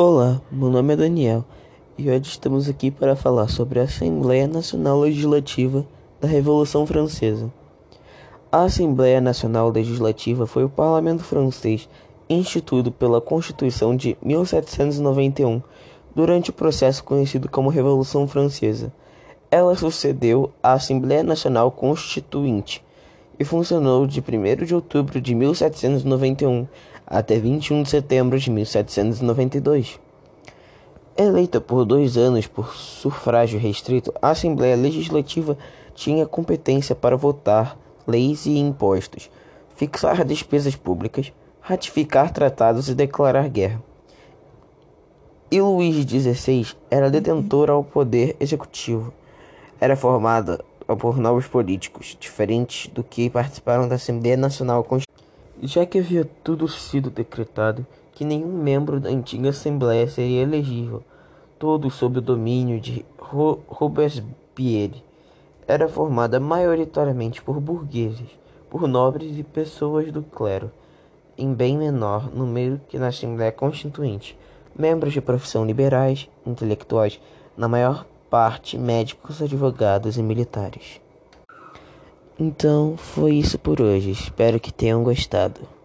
Olá, meu nome é Daniel e hoje estamos aqui para falar sobre a Assembleia Nacional Legislativa da Revolução Francesa. A Assembleia Nacional Legislativa foi o parlamento francês instituído pela Constituição de 1791 durante o processo conhecido como Revolução Francesa. Ela sucedeu à Assembleia Nacional Constituinte e funcionou de 1 de outubro de 1791 até 21 de setembro de 1792. Eleita por dois anos por sufrágio restrito, a Assembleia Legislativa tinha competência para votar leis e impostos, fixar despesas públicas, ratificar tratados e declarar guerra. E Luís XVI era detentor ao poder executivo. Era formada por novos políticos, diferentes do que participaram da Assembleia Nacional Constituinte. Já que havia tudo sido decretado que nenhum membro da antiga Assembleia seria elegível, todos sob o domínio de Ro Robespierre, era formada maioritariamente por burgueses, por nobres e pessoas do clero, em bem menor número que na Assembleia Constituinte, membros de profissão liberais, intelectuais, na maior parte médicos, advogados e militares. Então foi isso por hoje. Espero que tenham gostado.